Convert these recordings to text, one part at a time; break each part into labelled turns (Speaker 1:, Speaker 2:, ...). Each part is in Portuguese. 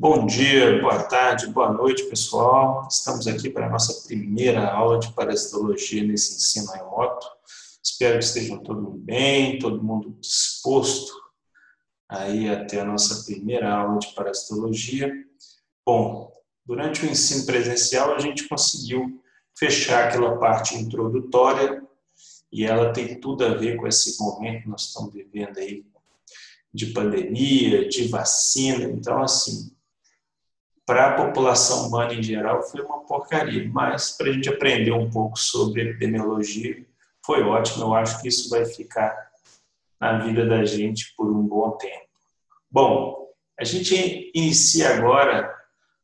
Speaker 1: Bom dia, boa tarde, boa noite, pessoal. Estamos aqui para a nossa primeira aula de parasitologia nesse ensino remoto. Espero que estejam todos bem, todo mundo disposto aí até a nossa primeira aula de parasitologia. Bom, durante o ensino presencial a gente conseguiu fechar aquela parte introdutória e ela tem tudo a ver com esse momento que nós estamos vivendo aí de pandemia, de vacina. Então, assim, para a população humana em geral foi uma porcaria, mas para a gente aprender um pouco sobre epidemiologia foi ótimo. Eu acho que isso vai ficar na vida da gente por um bom tempo. Bom, a gente inicia agora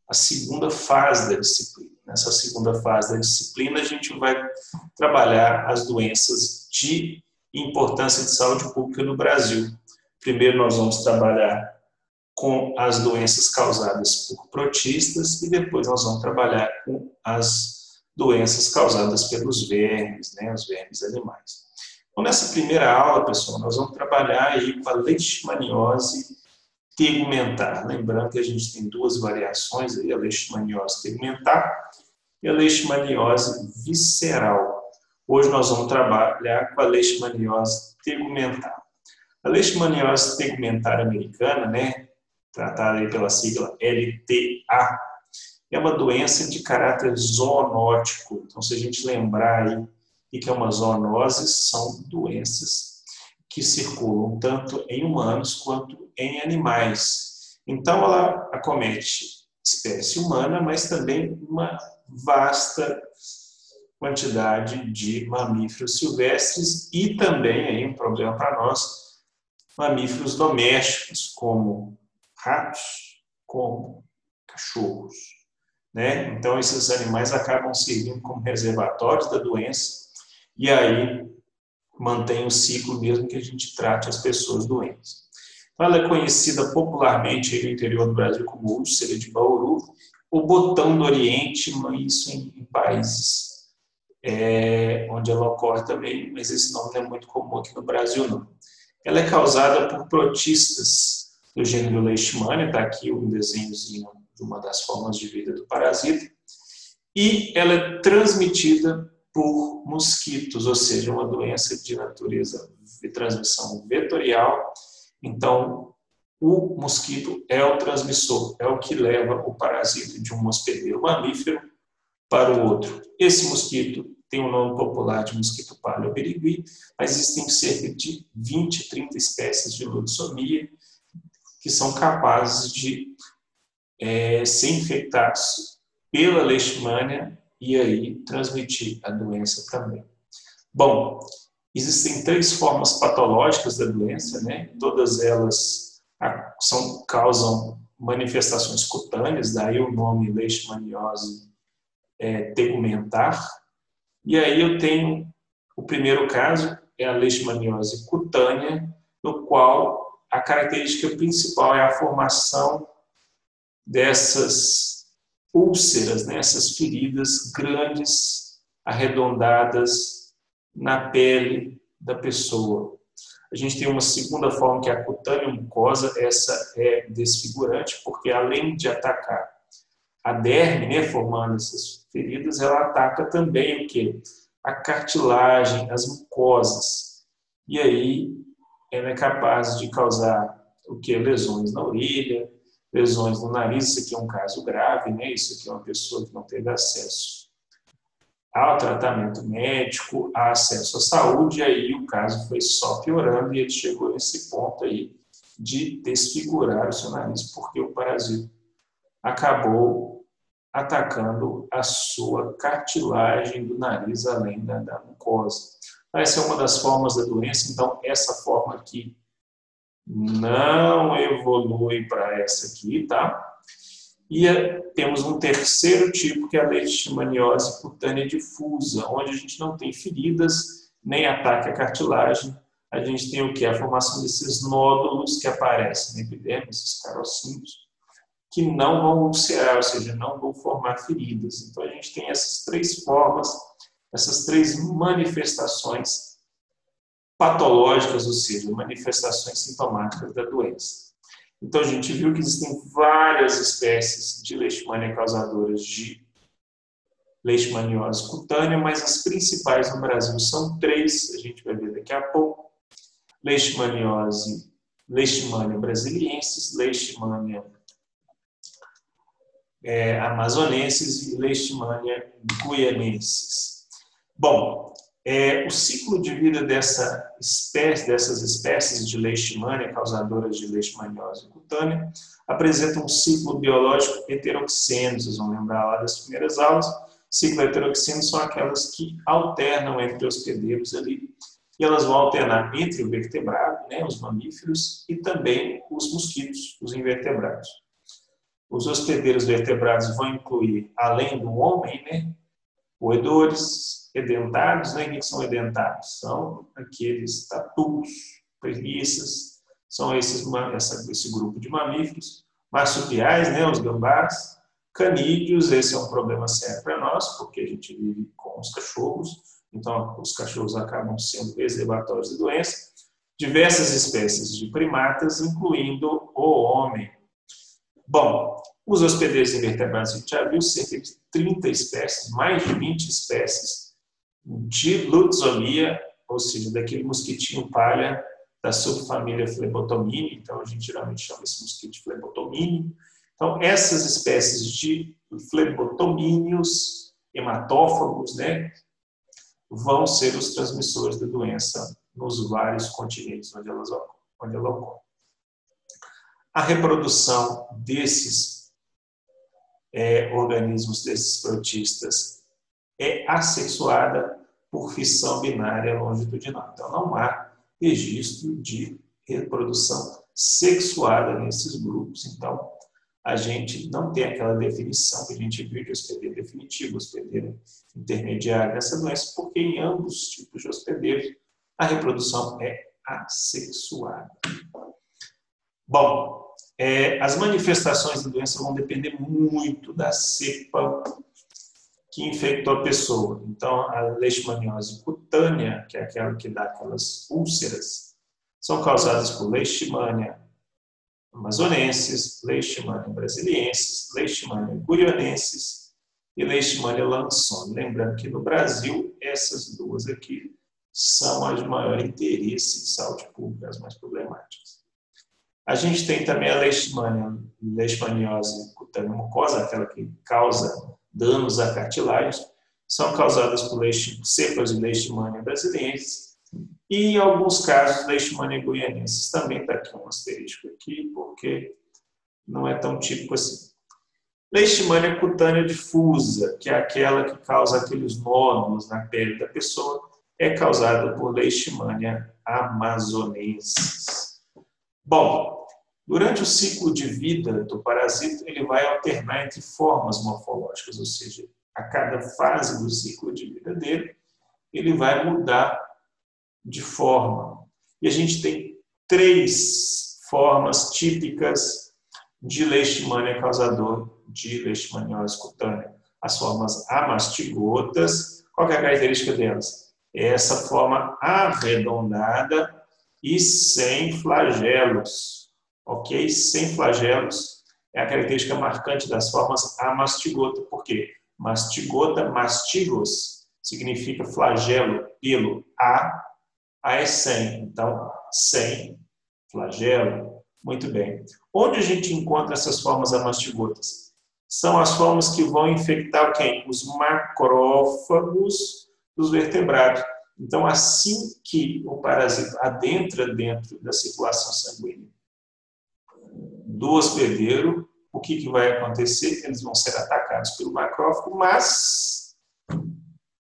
Speaker 1: a segunda fase da disciplina. Nessa segunda fase da disciplina, a gente vai trabalhar as doenças de importância de saúde pública no Brasil. Primeiro, nós vamos trabalhar com as doenças causadas por protistas e depois nós vamos trabalhar com as doenças causadas pelos vermes, né, os vermes animais. Então, nessa primeira aula, pessoal, nós vamos trabalhar aí com a leishmaniose tegumentar. Lembrando que a gente tem duas variações aí, a leishmaniose tegumentar e a leishmaniose visceral. Hoje nós vamos trabalhar com a leishmaniose tegumentar. A leishmaniose tegumentar americana, né, tratada aí pela sigla LTA, é uma doença de caráter zoonótico. Então, se a gente lembrar aí o que é uma zoonose, são doenças que circulam tanto em humanos quanto em animais. Então, ela acomete espécie humana, mas também uma vasta quantidade de mamíferos silvestres e também, aí um problema para nós, mamíferos domésticos, como ratos como cachorros. Né? Então, esses animais acabam servindo como reservatórios da doença e aí mantém o ciclo mesmo que a gente trate as pessoas doentes. Então, ela é conhecida popularmente no interior do Brasil como úlcera de Bauru, o botão do Oriente, isso em, países é, onde ela ocorre também, mas esse nome não é muito comum aqui no Brasil, não. Ela é causada por protistas do gênero Leishmania, está aqui um desenhozinho de uma das formas de vida do parasita, e ela é transmitida por mosquitos, ou seja, uma doença de natureza de transmissão vetorial. Então, o mosquito é o transmissor, é o que leva o parasita de um hospedeiro mamífero para o outro. Esse mosquito tem o nome popular de mosquito palio birigui, mas existem cerca de 20, 30 espécies de luxomia que são capazes de é, ser infectados pela leishmania e aí transmitir a doença também. Bom, existem três formas patológicas da doença, né? Todas elas são, causam manifestações cutâneas, daí o nome leishmaniose é, tegumentar. E aí eu tenho o primeiro caso, é a leishmaniose cutânea, no qual a característica principal é a formação dessas úlceras, né, essas feridas grandes, arredondadas na pele da pessoa. A gente tem uma segunda forma que é a cutânea mucosa, essa é desfigurante porque além de atacar a derme, né, formando essas feridas, ela ataca também o que? A cartilagem, as mucosas. E aí ela é capaz de causar o que? Lesões na orelha, lesões no nariz, isso aqui é um caso grave, né? Isso aqui é uma pessoa que não teve acesso ao tratamento médico, a acesso à saúde, e aí o caso foi só piorando e ele chegou nesse ponto aí de desfigurar o seu nariz, porque o parasita acabou atacando a sua cartilagem do nariz, além da, da mucosa. Essa é uma das formas da doença, então essa forma aqui não evolui para essa aqui, tá? E é, temos um terceiro tipo, que é a leishmaniose cutânea difusa, onde a gente não tem feridas, nem ataque à cartilagem. A gente tem o que? A formação desses nódulos que aparecem na epiderme, esses carocinhos, que não vão ulcerar, ou seja, não vão formar feridas. Então a gente tem essas três formas essas três manifestações patológicas, ou seja, manifestações sintomáticas da doença. Então, a gente viu que existem várias espécies de leishmania causadoras de leishmaniose cutânea, mas as principais no Brasil são três, a gente vai ver daqui a pouco. Leishmaniose, Leishmania brasiliensis, Leishmania é, amazonenses e Leishmania guianensis. Bom, é, o ciclo de vida dessa espécie, dessas espécies de leishmania causadoras de leishmaniose cutânea apresenta um ciclo biológico heteroxeno. Vocês vão lembrar lá das primeiras aulas. Ciclo heteroxeno são aquelas que alternam entre hospedeiros ali e elas vão alternar entre o vertebrado, né, os mamíferos, e também os mosquitos, os invertebrados. Os hospedeiros vertebrados vão incluir, além do homem, né, roedores, edentados, né? O que são edentados? São aqueles tatus, preguiças, são esses, essa, esse grupo de mamíferos, marsupiais, né? Os gambás, canídeos, esse é um problema sério para nós, porque a gente vive com os cachorros, então os cachorros acabam sendo reservatórios de doença. Diversas espécies de primatas, incluindo o homem. Bom, os hospedeiros invertebrados, a gente já viu cerca de 30 espécies, mais de 20 espécies de lutzomia, ou seja, daquele mosquitinho palha da subfamília Flebotomini, então a gente geralmente chama esse mosquito de Flebotomini. Então, essas espécies de flebotomíneos, hematófagos, né, vão ser os transmissores da doença nos vários continentes onde elas onde ela ocorre. A reprodução desses é, organismos, desses protistas, é assexuada por fissão binária longitudinal. Então, não há registro de reprodução sexuada nesses grupos. Então, a gente não tem aquela definição que a gente viu de hospedeiro definitivo, hospedeiro intermediário dessa doença, porque em ambos os tipos de hospedeiros a reprodução é assexuada. Bom, é, as manifestações da doença vão depender muito da cepa que infectou a pessoa. Então, a leishmaniose cutânea, que é aquela que dá aquelas úlceras, são causadas por leishmania amazonensis, leishmania brasiliensis, leishmania guianensis e leishmania lansoni. Lembrando que no Brasil, essas duas aqui são as de maior interesse em saúde pública, as mais problemáticas. A gente tem também a leishmania, leishmaniose cutânea mucosa, aquela que causa danos a cartilagens são causadas por cepas de leishmania brasiliensis e, em alguns casos, leishmania guianensis. Também está aqui um asterisco aqui, porque não é tão típico assim. Leishmania cutânea difusa, que é aquela que causa aqueles nódulos na pele da pessoa, é causada por leishmania amazonensis. Bom, Durante o ciclo de vida do parasita, ele vai alternar entre formas morfológicas, ou seja, a cada fase do ciclo de vida dele, ele vai mudar de forma. E a gente tem três formas típicas de leishmania causador de leishmaniose cutânea. As formas amastigotas, qual é a característica delas? É essa forma arredondada e sem flagelos ok? Sem flagelos, é a característica marcante das formas amastigota. Por quê? Mastigota, mastigos, significa flagelo, pelo. A, A é sem. Então, sem flagelo. Muito bem. Onde a gente encontra essas formas amastigotas? São as formas que vão infectar quem? Os macrófagos dos vertebrados. Então, assim que o parasita adentra dentro da circulação sanguínea do hospedeiro, o que, que vai acontecer? Eles vão ser atacados pelo macrófago, mas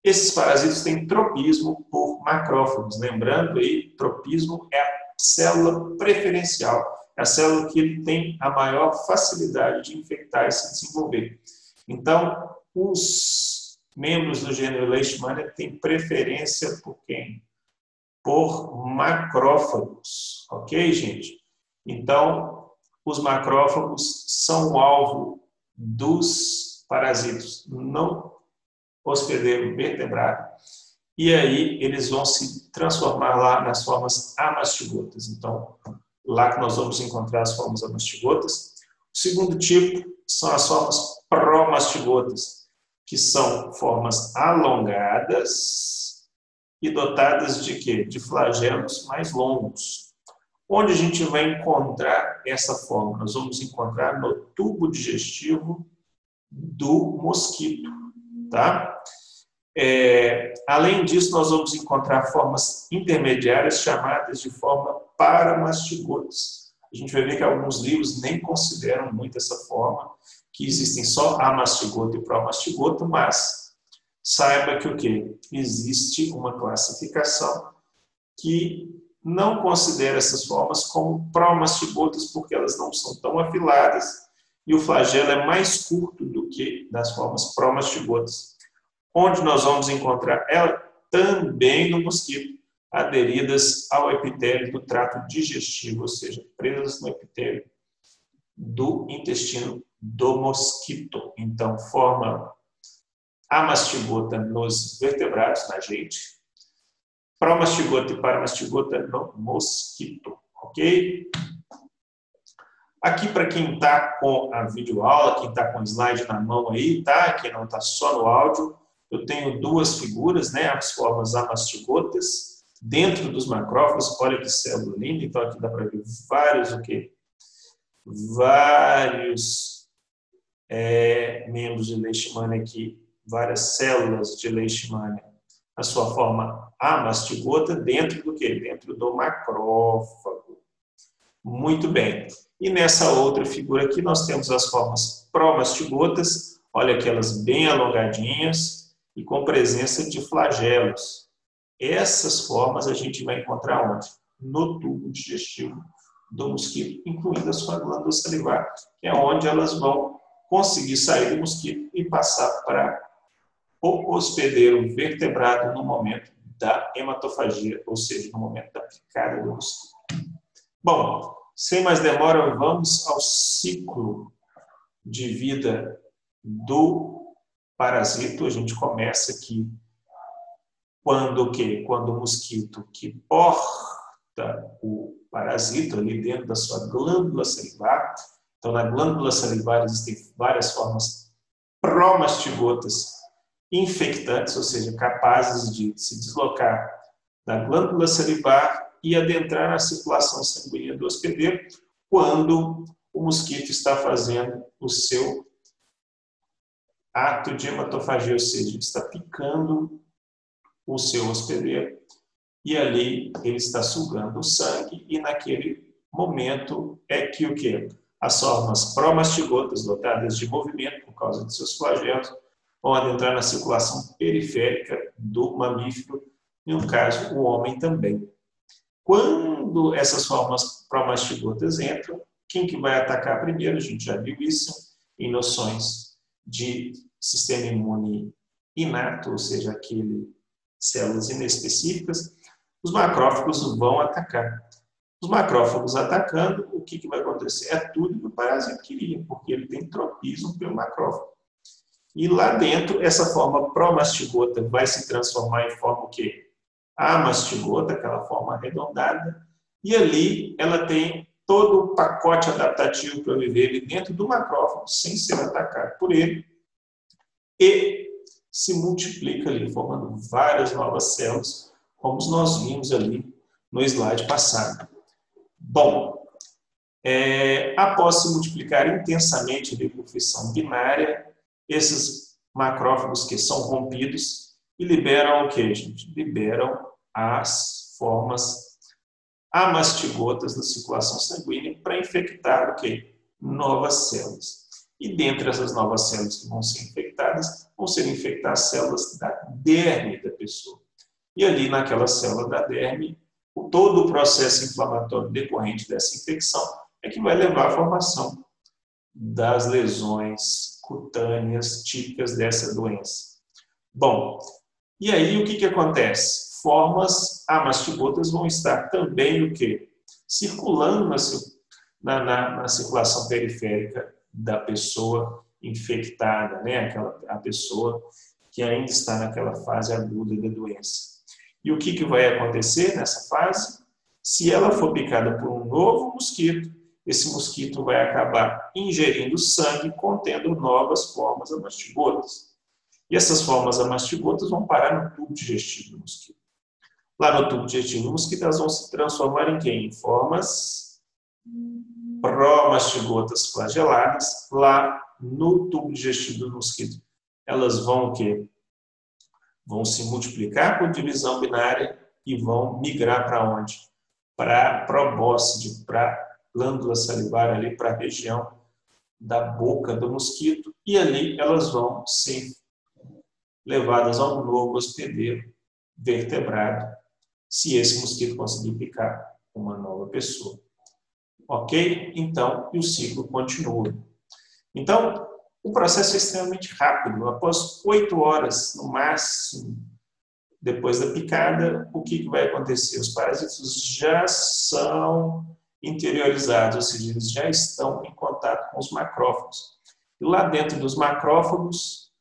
Speaker 1: esses parasitas têm tropismo por macrófagos. Lembrando aí, tropismo é a célula preferencial, é a célula que ele tem a maior facilidade de infectar e se desenvolver. Então, os membros do gênero Leishmania têm preferência por quem? Por macrófagos, ok, gente? Então, os macrófagos são o alvo dos parasitos não hospedeiro vertebrado. E aí eles vão se transformar lá nas formas amastigotas. Então, lá que nós vamos encontrar as formas amastigotas. O segundo tipo são as formas promastigotas, que são formas alongadas e dotadas de quê? De flagelos mais longos. Onde a gente vai encontrar essa forma? Nós vamos encontrar no tubo digestivo do mosquito, tá? É, além disso, nós vamos encontrar formas intermediárias chamadas de forma paramastigotas. A gente vai ver que alguns livros nem consideram muito essa forma, que existem só amastigoto e promastigoto, mas saiba que o que existe uma classificação que não considera essas formas como promastigotas porque elas não são tão afiladas e o flagelo é mais curto do que das formas promastigotas. Onde nós vamos encontrar ela? Também no mosquito, aderidas ao epitélio do trato digestivo, ou seja, presas no epitélio do intestino do mosquito. Então, forma a mastigota nos vertebrados, na gente, promastigota e paramastigota no mosquito, ok? Aqui, para quem está com a videoaula, quem está com o slide na mão aí, tá? Quem não está só no áudio, eu tenho duas figuras, né? As formas amastigotas dentro dos macrófagos. Olha que célula linda. Então, aqui dá para ver vários o quê? Vários é, membros de leishmania aqui, várias células de leishmania, a sua forma amastigota dentro do que? Dentro do macrófago. Muito bem. E nessa outra figura aqui nós temos as formas promastigotas, olha aquelas bem alongadinhas e com presença de flagelos. Essas formas a gente vai encontrar onde? No tubo digestivo do mosquito, incluindo a sua glândula salivar, que é onde elas vão conseguir sair do mosquito e passar para o hospedeiro vertebrado no momento da hematofagia, ou seja, no momento da picada do mosquito. Bom, sem mais demora, vamos ao ciclo de vida do parasito. A gente começa aqui quando o quê? Quando o mosquito que porta o parasito ali dentro da sua glândula salivar então, na glândula salivar existem várias formas promastigotas infectantes, ou seja, capazes de se deslocar da glândula salivar e adentrar na circulação sanguínea do hospedeiro quando o mosquito está fazendo o seu ato de hematofagia, ou seja, está picando o seu hospedeiro e ali ele está sugando o sangue e naquele momento é que o que as formas promastigotas dotadas de movimento por causa de seus flagelos vão adentrar na circulação periférica do mamífero, e no caso, o homem também. Quando essas formas promastigotas entram, quem que vai atacar primeiro? A gente já viu isso em noções de sistema imune inato, ou seja, aquele células inespecíficas, os macrófagos vão atacar. Os macrófagos atacando, o que, que vai acontecer? É tudo que o parasita queria, porque ele tem tropismo pelo macrófago. E lá dentro, essa forma promastigota vai se transformar em forma o quê? Amastigota, aquela forma arredondada, e ali ela tem todo o pacote adaptativo para viver ali dentro do macrófago, sem ser atacado por ele, e se multiplica ali, formando várias novas células, como nós vimos ali no slide passado. Bom, é, após se multiplicar intensamente de por fissão binária, esses macrófagos que são rompidos e liberam o que, gente? Liberam as formas amastigotas da circulação sanguínea para infectar o que? Novas células. E dentre essas novas células que vão ser infectadas, vão ser infectadas células da derme da pessoa. E ali naquela célula da derme, todo o processo inflamatório decorrente dessa infecção é que vai levar à formação das lesões cutâneas típicas dessa doença. Bom, e aí o que, que acontece? Formas amastigotas vão estar também o quê? Circulando na, na, na circulação periférica da pessoa infectada, né? Aquela, a pessoa que ainda está naquela fase aguda da doença. E o que, que vai acontecer nessa fase? Se ela for picada por um novo mosquito, esse mosquito vai acabar ingerindo sangue contendo novas formas amastigotas. E essas formas amastigotas vão parar no tubo digestivo do mosquito. Lá no tubo digestivo do mosquito, elas vão se transformar em quê? Em formas promastigotas flageladas lá no tubo digestivo do mosquito. Elas vão o quê? Vão se multiplicar por divisão binária e vão migrar para onde? Para probóscide, para glândula salivar ali para a região da boca do mosquito e ali elas vão ser levadas a um novo hospedeiro vertebrado, se esse mosquito conseguir picar uma nova pessoa. Ok? Então, e o ciclo continua. Então, o processo é extremamente rápido. Após oito horas, no máximo, depois da picada, o que, vai acontecer? Os parasitas já são interiorizados, ou seja, eles já estão em contato com os macrófagos. E lá dentro dos macrófagos,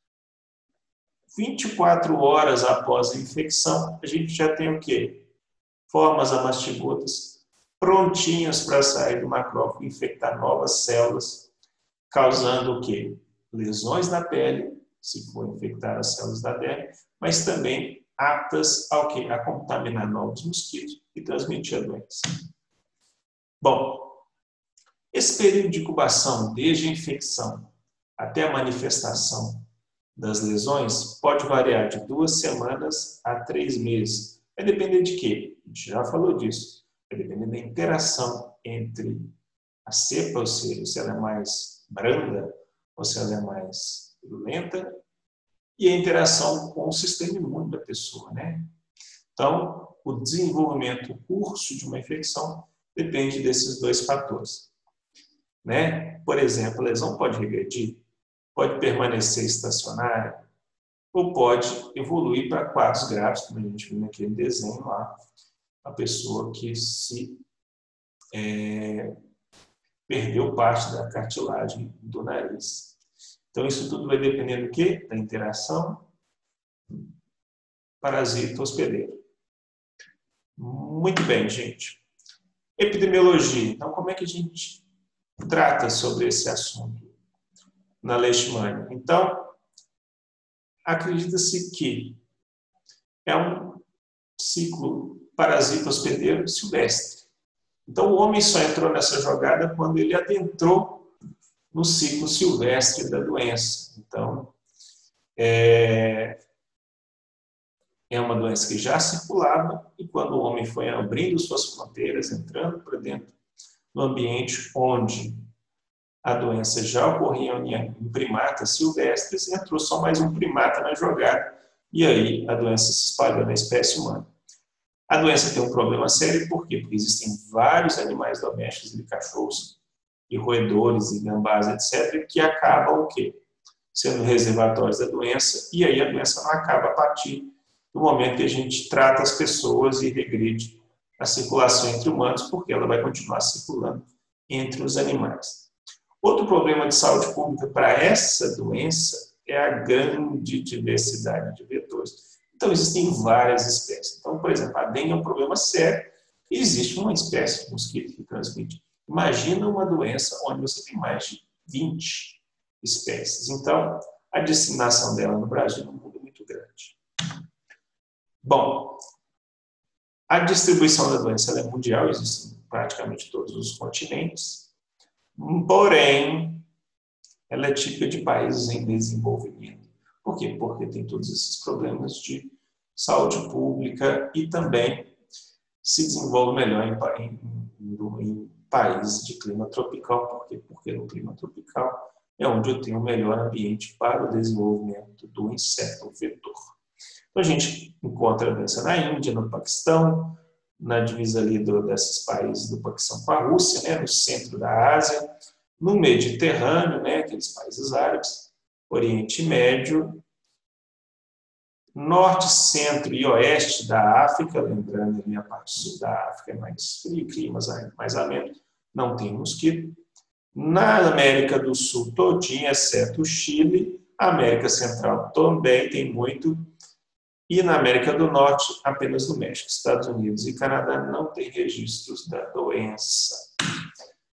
Speaker 1: 24 horas após a infecção, a gente já tem o quê? Formas amastigotas prontinhas para sair do macrófago e infectar novas células, causando o quê? Lesões na pele, se for infectar as células da pele, mas também aptas ao quê? A contaminar novos mosquitos e transmitir a doença. Bom, esse período de incubação, desde a infecção até a manifestação das lesões, pode variar de duas semanas a três meses. Vai depender de quê? A gente já falou disso. Vai depender da interação entre a cepa, ou seja, se ela é mais branda ou se ela é mais lenta, e a interação com o sistema imune da pessoa, né? Então, o desenvolvimento, o curso de uma infecção depende desses dois fatores. Né? Por exemplo, a lesão pode regredir, pode permanecer estacionária, ou pode evoluir para quadros graves, como a gente viu naquele desenho lá, a pessoa que se é, perdeu parte da cartilagem do nariz. Então, isso tudo vai depender do quê? Da interação parasita-hospedeiro. Muito bem, gente. Epidemiologia. Então, como é que a gente trata sobre esse assunto na leishmania? Então, acredita-se que é um ciclo parasita hospedeiro silvestre. Então, o homem só entrou nessa jogada quando ele adentrou no ciclo silvestre da doença. Então, é, é uma doença que já circulava e quando o homem foi abrindo suas fronteiras, entrando para dentro do ambiente onde a doença já ocorria em primatas silvestres, entrou só mais um primata na jogada e aí a doença se espalhou na espécie humana. A doença tem um problema sério, por quê? Porque existem vários animais domésticos, de cachorros, e roedores, e gambás, etc., que acabam o quê? Sendo reservatórios da doença, e aí a doença não acaba a partir no momento que a gente trata as pessoas e regride a circulação entre humanos, porque ela vai continuar circulando entre os animais. Outro problema de saúde pública para essa doença é a grande diversidade de vetores. Então, existem várias espécies. Então, por exemplo, a dengue é um problema sério e existe uma espécie de mosquito que transmite. Imagina uma doença onde você tem mais de 20 espécies. Então, a disseminação dela no Brasil é mundo muito grande. Bom, a distribuição da doença é mundial, existe em praticamente todos os continentes, porém, ela é típica de países em desenvolvimento. Por quê? Porque tem todos esses problemas de saúde pública e também se desenvolve melhor em, em, em países de clima tropical. Por quê? Porque no clima tropical é onde eu tenho o melhor ambiente para o desenvolvimento do inseto vetor. Então, a gente encontra doença na Índia, no Paquistão, na divisa ali do, desses países do Paquistão com a Rússia, né, no centro da Ásia, no Mediterrâneo, né, aqueles países árabes, Oriente Médio, norte, centro e oeste da África, lembrando ali a parte sul da África é mais frio, climas mais amenos, não tem mosquito. Na América do Sul todinha, exceto o Chile, a América Central também tem muito E na América do Norte, apenas no México. Estados Unidos e Canadá não têm registros da doença.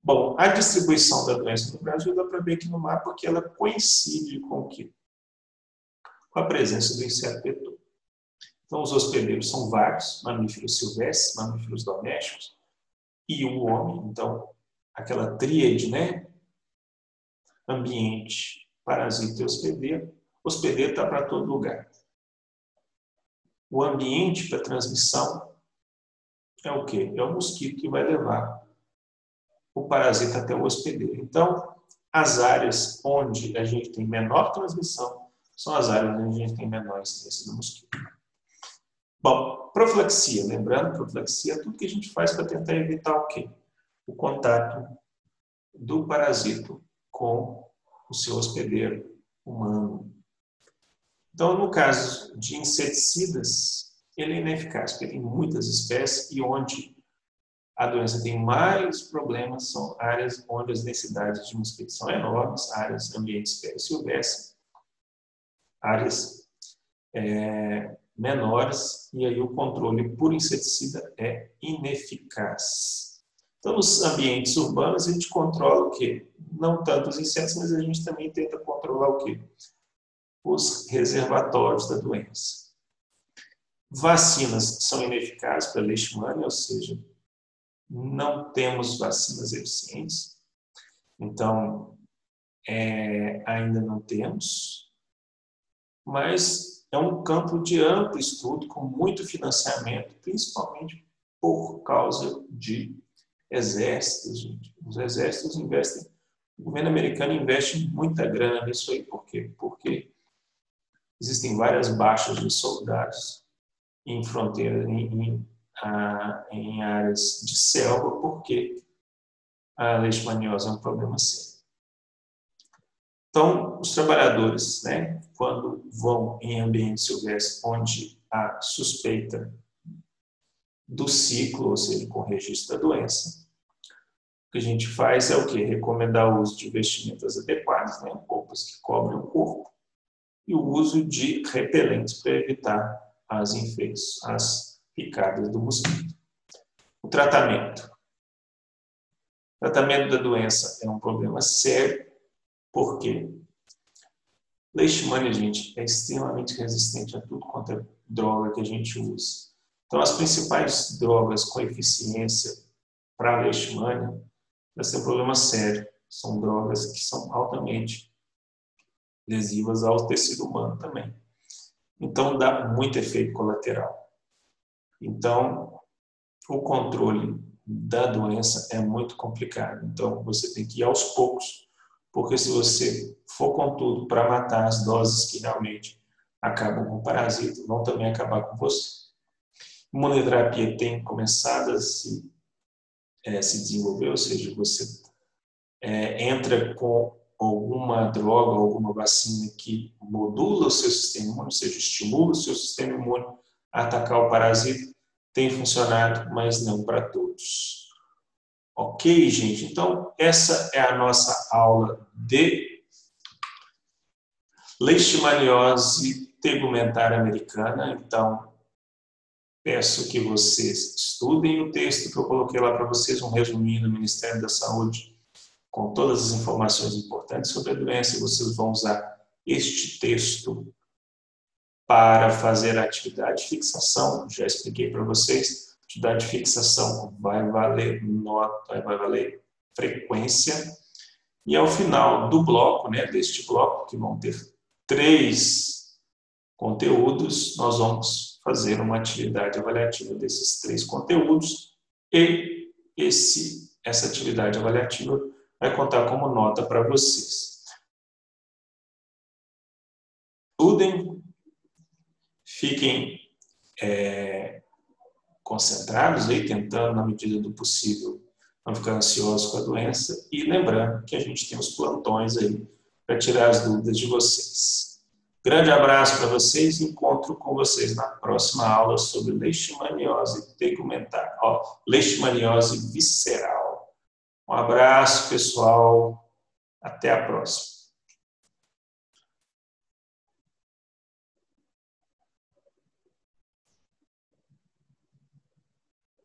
Speaker 1: Bom, a distribuição da doença no Brasil dá para ver aqui no mapa que ela coincide com o quê? Com a presença do inseto. Então, os hospedeiros são vários, mamíferos silvestres, mamíferos domésticos e o homem. Então, aquela tríade, né? Ambiente, parasita e hospedeiro. Hospedeiro está para todo lugar. O ambiente para transmissão é o quê? É o mosquito que vai levar o parasita até o hospedeiro. Então, as áreas onde a gente tem menor transmissão são as áreas onde a gente tem menor incidência do mosquito. Bom, profilaxia, lembrando, profilaxia é tudo que a gente faz para tentar evitar o quê? O contato do parasito com o seu hospedeiro humano. Então, no caso de inseticidas, ele é ineficaz, porque tem muitas espécies e onde a doença tem mais problemas são áreas onde as densidades de mosquitos são enormes, áreas ambientes silvestres, áreas é, menores, e aí o controle por inseticida é ineficaz. Então, nos ambientes urbanos, a gente controla o quê? Não tanto os insetos, mas a gente também tenta controlar o quê? Os reservatórios da doença. Vacinas são ineficazes para leishmania, ou seja, não temos vacinas eficientes. Então, é, ainda não temos, mas é um campo de amplo estudo, com muito financiamento, principalmente por causa de exércitos. Os exércitos investem, o governo americano investe muita grana nisso aí, por quê? Porque existem várias baixas de soldados em fronteiras, em, em, em áreas de selva, porque a leishmaniose é um problema sério. Então, os trabalhadores, né, quando vão em ambiente silvestre onde há suspeita do ciclo, ou seja, com registro da doença, o que a gente faz é o que? Recomendar o uso de vestimentas adequadas, né, roupas que cobrem o corpo, e o uso de repelentes para evitar as infecções, as picadas do mosquito. O tratamento. O tratamento da doença é um problema sério, por quê? Leishmania, gente, é extremamente resistente a tudo quanto é droga que a gente usa. Então, as principais drogas com eficiência para leishmania, elas têm um problema sério. São drogas que são altamente lesivas ao tecido humano também. Então, dá muito efeito colateral. Então, o controle da doença é muito complicado. Então, você tem que ir aos poucos porque se você for com tudo para matar as doses que realmente acabam com o parasita, vão também acabar com você. A imunoterapia tem começado a se, é, se desenvolver, ou seja, você é, entra com alguma droga, alguma vacina que modula o seu sistema imune, ou seja, estimula o seu sistema imune a atacar o parasita, tem funcionado, mas não para todos. Ok, gente? Então, essa é a nossa aula de leishmaniose tegumentar americana. Então, peço que vocês estudem o texto que eu coloquei lá para vocês, um resuminho do Ministério da Saúde, com todas as informações importantes sobre a doença. Vocês vão usar este texto para fazer a atividade de fixação. Já expliquei para vocês Atividade de fixação vai valer nota, vai valer frequência. E ao final do bloco, né, deste bloco, que vão ter três conteúdos, nós vamos fazer uma atividade avaliativa desses três conteúdos e esse, essa atividade avaliativa vai contar como nota para vocês. Estudem, fiquem é, concentrados aí, tentando, na medida do possível, não ficar ansiosos com a doença e lembrando que a gente tem os plantões aí para tirar as dúvidas de vocês. Grande abraço para vocês encontro com vocês na próxima aula sobre leishmaniose tegumentar, ó, leishmaniose visceral. Um abraço, pessoal. Até a próxima.